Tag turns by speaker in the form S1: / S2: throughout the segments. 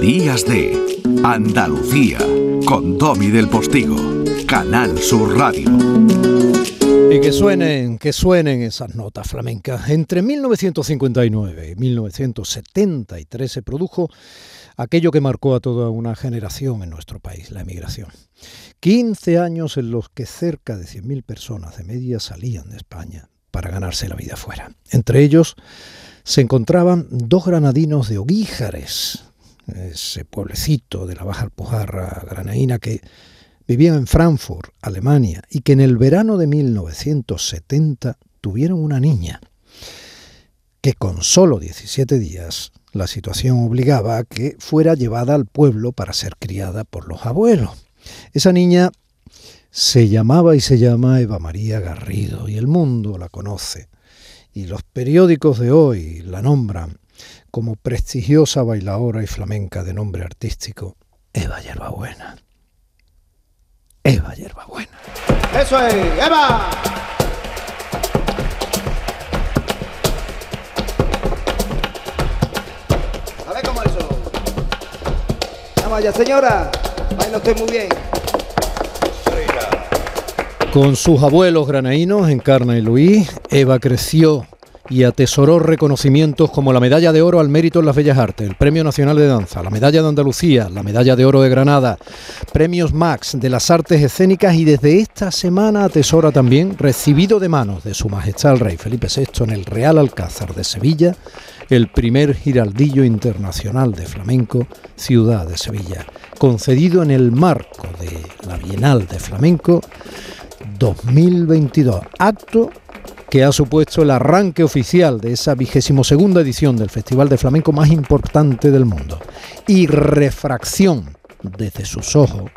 S1: Días de Andalucía con Domi del Postigo, Canal Sur Radio.
S2: Y que suenen, que suenen esas notas flamencas. Entre 1959 y 1973 se produjo aquello que marcó a toda una generación en nuestro país, la emigración. 15 años en los que cerca de 100.000 personas de media salían de España para ganarse la vida fuera. Entre ellos se encontraban dos granadinos de Oguíjares, ese pueblecito de la Baja Alpujarra granaína que vivían en Frankfurt, Alemania, y que en el verano de 1970 tuvieron una niña, que con solo 17 días la situación obligaba a que fuera llevada al pueblo para ser criada por los abuelos. Esa niña se llamaba y se llama Eva María Garrido y el mundo la conoce y los periódicos de hoy la nombran como prestigiosa bailadora y flamenca de nombre artístico Eva Yerbabuena. Eva Yerbabuena.
S3: Eso es, Eva. Vaya señora, baila usted muy bien.
S2: Con sus abuelos granaínos, Encarna y Luis, Eva creció y atesoró reconocimientos como la Medalla de Oro al Mérito en las Bellas Artes, el Premio Nacional de Danza, la Medalla de Andalucía, la Medalla de Oro de Granada, Premios Max de las Artes Escénicas y desde esta semana atesora también, recibido de manos de Su Majestad el Rey Felipe VI en el Real Alcázar de Sevilla, el primer giraldillo internacional de flamenco, Ciudad de Sevilla, concedido en el marco de la Bienal de Flamenco 2022, acto que ha supuesto el arranque oficial de esa vigésimo segunda edición del Festival de Flamenco más importante del mundo. Y refracción desde sus ojos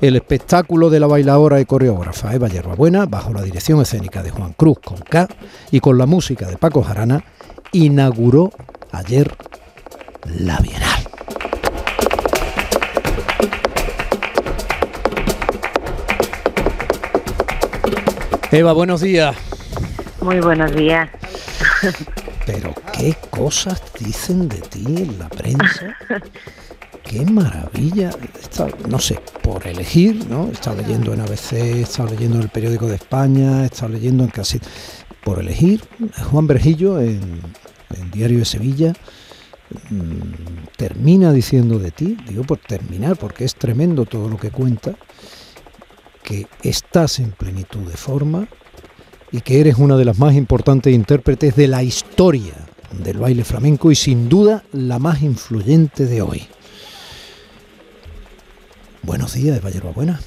S2: el espectáculo de la bailadora y coreógrafa Eva Yerbabuena, bajo la dirección escénica de Juan Cruz con K y con la música de Paco Jarana, inauguró ayer la Bienal. Eva, buenos días.
S4: Muy buenos días.
S2: Pero qué cosas dicen de ti en la prensa. Qué maravilla. no sé, por elegir, ¿no? Estado leyendo en ABC, estado leyendo en el periódico de España, estado leyendo en casi. Por elegir, Juan Bergillo en, en Diario de Sevilla mm, termina diciendo de ti, digo por terminar, porque es tremendo todo lo que cuenta, que estás en plenitud de forma y que eres una de las más importantes intérpretes de la historia del baile flamenco y sin duda la más influyente de hoy. Buenos días, Eva Buena.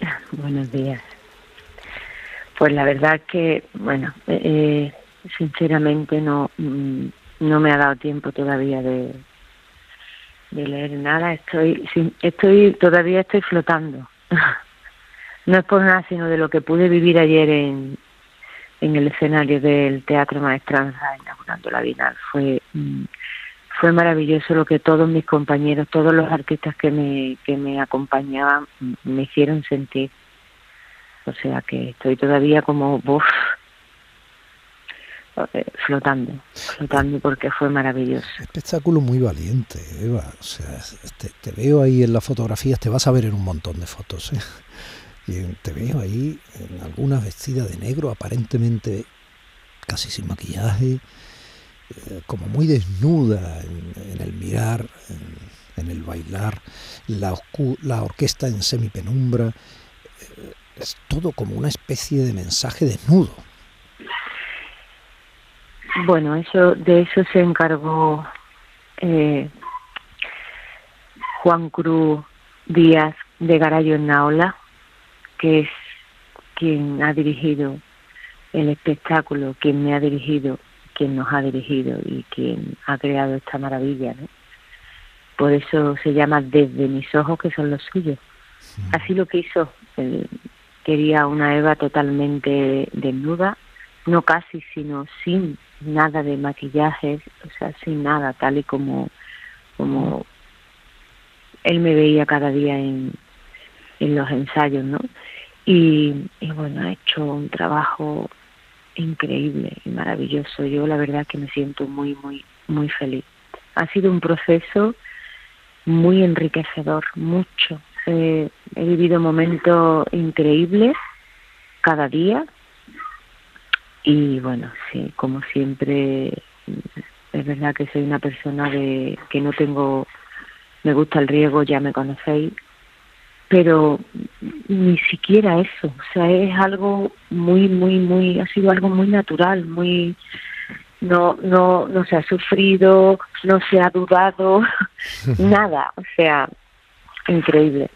S4: Buenos días. Pues la verdad que, bueno, eh, eh, sinceramente no, mm, no me ha dado tiempo todavía de, de leer nada. Estoy, estoy todavía estoy flotando. no es por nada, sino de lo que pude vivir ayer en, en el escenario del Teatro Maestranza inaugurando la Bienal. Fue, mm, fue maravilloso lo que todos mis compañeros, todos los artistas que me, que me acompañaban me hicieron sentir. O sea que estoy todavía como, uff, eh, flotando, flotando porque fue maravilloso.
S2: Espectáculo muy valiente, Eva. Te, veo ahí en las fotografías, te vas a ver en un montón de fotos. ¿eh? Y te veo ahí en algunas vestidas de negro, aparentemente casi sin maquillaje, eh, como muy desnuda en, el mirar, en, el bailar, la, la, orquesta en semipenumbra, eh, es todo como una especie de mensaje desnudo.
S4: Bueno, eso de eso se encargó eh, Juan Cruz Díaz de Garayo en Naola, que es quien ha dirigido el espectáculo, quien me ha dirigido, quien nos ha dirigido y quien ha creado esta maravilla, ¿no? Por eso se llama Desde mis ojos, que son los suyos. Así lo quiso. Él quería una Eva totalmente desnuda, no casi, sino sin nada de maquillaje, o sea, sin nada, tal y como, como él me veía cada día en, en los ensayos, ¿no? Y, bueno, ha hecho un trabajo increíble y maravilloso. Yo la verdad que me siento muy, muy, muy feliz. ha sido un proceso muy enriquecedor, mucho. he vivido momentos increíbles cada día y bueno, sí, como siempre, es verdad que soy una persona de que no tengo, me gusta el riesgo, ya me conocéis, pero ni siquiera eso, o sea, es algo muy, muy, muy, ha sido algo muy natural, muy, no, no, no se ha sufrido, no se ha dudado, nada, o sea, increíble.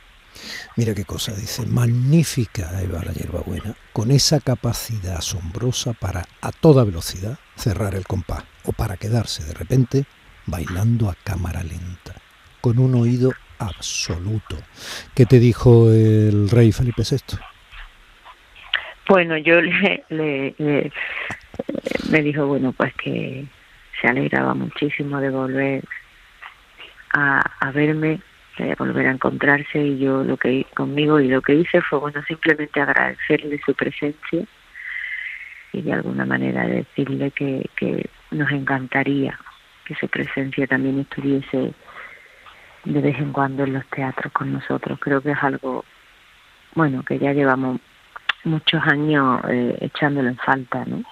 S2: Mira qué cosa dice, magnífica Eva la hierbabuena, con esa capacidad asombrosa para a toda velocidad cerrar el compás o para quedarse de repente bailando a cámara lenta, con un oído absoluto. ¿Qué te dijo el rey Felipe VI?
S4: Bueno, yo le, le, me dijo, bueno, pues que se alegraba muchísimo de volver a, verme, de volver a encontrarse y yo lo que conmigo y lo que hice fue, bueno, simplemente agradecerle su presencia y de alguna manera decirle que, que nos encantaría que su presencia también estuviese de vez en cuando en los teatros con nosotros. Creo que es algo, bueno, que ya llevamos muchos años eh, echándolo en falta, ¿no?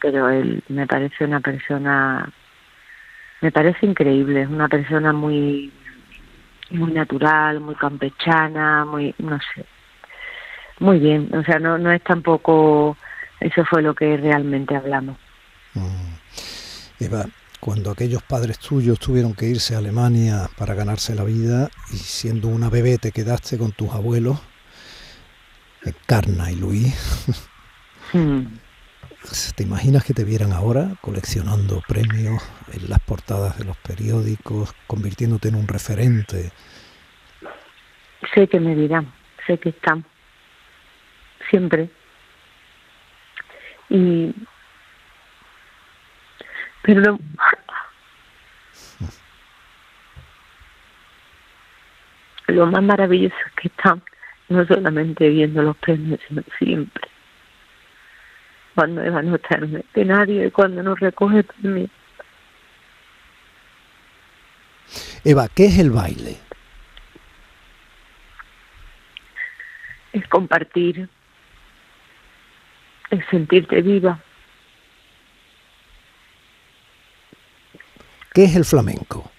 S4: Pero él me parece una persona, me parece increíble, es una persona muy, muy natural, muy campechana, muy, no sé, muy bien. O sea, no, no es tampoco, eso fue lo que realmente hablamos.
S2: Eva, cuando aquellos padres tuyos tuvieron que irse a Alemania para ganarse la vida y siendo una bebé te quedaste con tus abuelos, Carna y Luis. Hmm. ¿Te imaginas que te vieran ahora coleccionando premios en las portadas de los periódicos, convirtiéndote en un referente?
S4: Sé que me dirán, sé que están, siempre. Y pero lo más maravilloso es que están no solamente viendo los premios, sino siempre. Cuando Eva no estarme, que nadie cuando nos recoge premios.
S2: Eva, ¿qué es el baile?
S4: Es compartir, es sentirte viva,
S2: ¿Qué es el flamenco?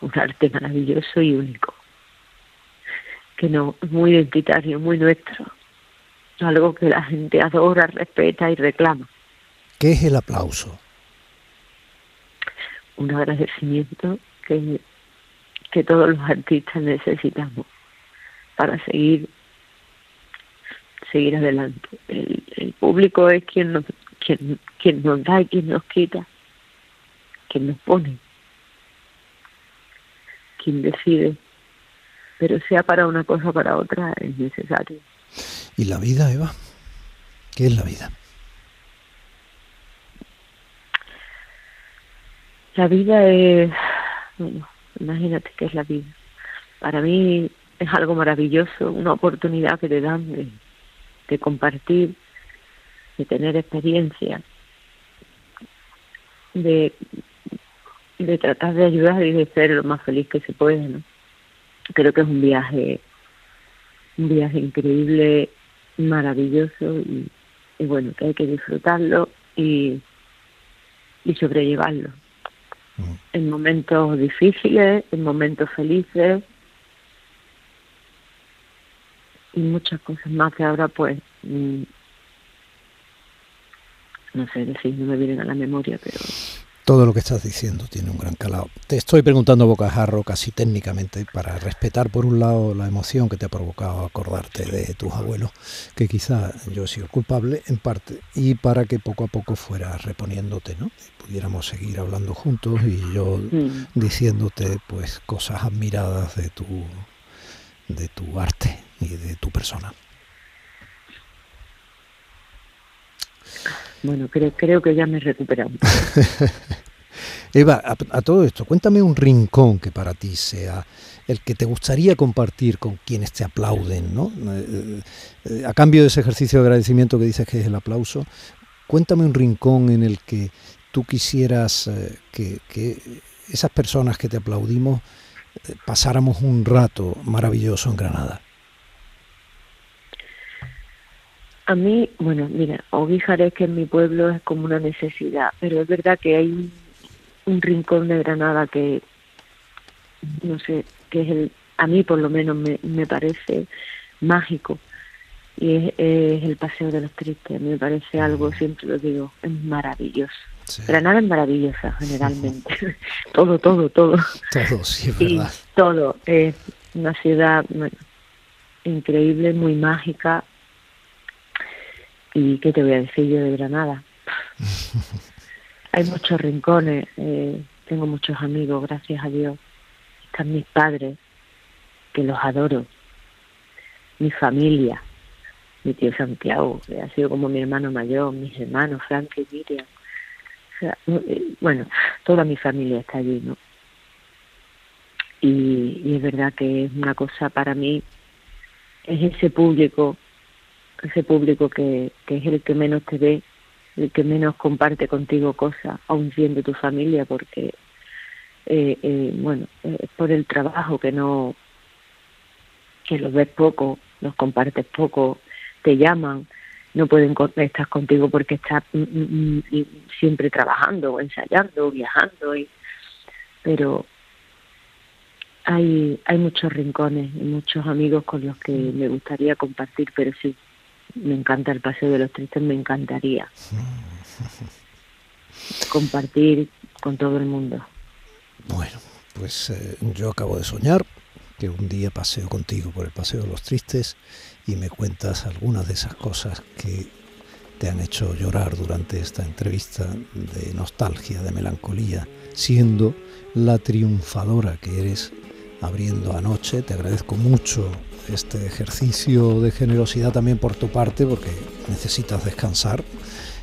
S4: Un arte maravilloso y único, que no muy identitario, muy nuestro, algo que la gente adora, respeta y reclama.
S2: ¿Qué es el aplauso?
S4: Un agradecimiento que, que todos los artistas necesitamos para seguir seguir adelante. El, el público es quien nos, quien, quien nos da y quien nos quita quien nos pone, quien decide, pero sea para una cosa o para otra es necesario.
S2: ¿Y la vida, Eva? ¿Qué es la vida?
S4: La vida es, bueno, imagínate qué es la vida. Para mí es algo maravilloso, una oportunidad que te dan de, de compartir, de tener experiencia, de de tratar de ayudar y de ser lo más feliz que se puede, ¿no? Creo que es un viaje, un viaje increíble, maravilloso y, bueno, que hay que disfrutarlo y, y sobrellevarlo. Mm. En momentos difíciles, en momentos felices y muchas cosas más que ahora pues mm, no sé decir, no me vienen a la memoria, pero
S2: todo lo que estás diciendo tiene un gran calado. Te estoy preguntando bocajarro casi técnicamente para respetar por un lado la emoción que te ha provocado acordarte de tus abuelos, que quizá yo he sido culpable en parte, y para que poco a poco fueras reponiéndote, ¿no? pudiéramos seguir hablando juntos y yo mm. diciéndote pues cosas admiradas de tu de tu arte y de tu persona.
S4: Bueno, creo, creo que ya me he recuperado.
S2: Eva, a, todo esto, cuéntame un rincón que para ti sea el que te gustaría compartir con quienes te aplauden, ¿no? Eh, eh, a cambio de ese ejercicio de agradecimiento que dices que es el aplauso, cuéntame un rincón en el que tú quisieras eh, que, esas personas que te aplaudimos pasáramos un rato maravilloso en Granada?
S4: A mí, bueno, mira, Oguijares que en mi pueblo es como una necesidad, pero es verdad que hay un, un rincón de Granada que, no sé, que es el, a mí por lo menos me, me parece mágico y es, el Paseo de los Tristes. Me parece algo, siempre lo digo, es maravilloso. Granada es maravillosa generalmente. todo, todo, todo.
S2: Todo, sí, es verdad.
S4: todo. Es una ciudad increíble, muy mágica. ¿Y qué te voy a decir yo de Granada? Hay muchos rincones, eh, tengo muchos amigos, gracias a Dios. Están mis padres, que los adoro. Mi familia, mi tío Santiago, que ha sido como mi hermano mayor, mis hermanos, Frank y Miriam. Eh, bueno, toda mi familia está allí, ¿no? Y, es verdad que es una cosa para mí, es ese público, ese público que, que es el que menos te ve, el que menos comparte contigo cosas, aun siendo tu familia, porque, eh, eh, bueno, es por el trabajo que no, que los ves poco, los compartes poco, te llaman, no pueden estar contigo porque estás mm, mm, mm, siempre trabajando, ensayando, viajando, y, pero hay, hay muchos rincones y muchos amigos con los que me gustaría compartir, pero sí, me encanta el Paseo de los Tristes, me encantaría compartir con todo el mundo.
S2: Bueno, pues eh, yo acabo de soñar que un día paseo contigo por el Paseo de los Tristes y me cuentas algunas de esas cosas que te han hecho llorar durante esta entrevista de nostalgia, de melancolía, siendo la triunfadora que eres abriendo anoche. Te agradezco mucho este ejercicio de generosidad también por tu parte porque necesitas descansar.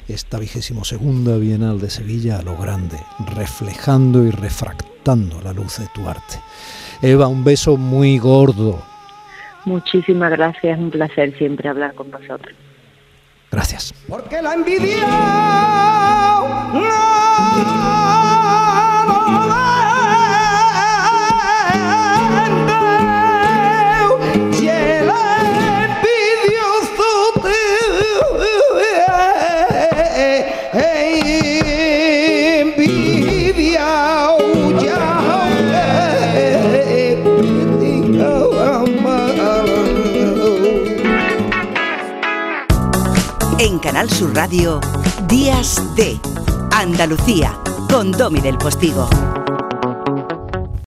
S2: Esta vigésimo segunda Bienal de Sevilla a lo grande, reflejando y refractando la luz de tu arte. Eva, un beso muy gordo.
S4: Muchísimas gracias, un placer siempre hablar con vosotros.
S2: Gracias.
S3: Porque la envidia
S5: Canal Sur Radio, Días de Andalucía, con Domi del Postigo.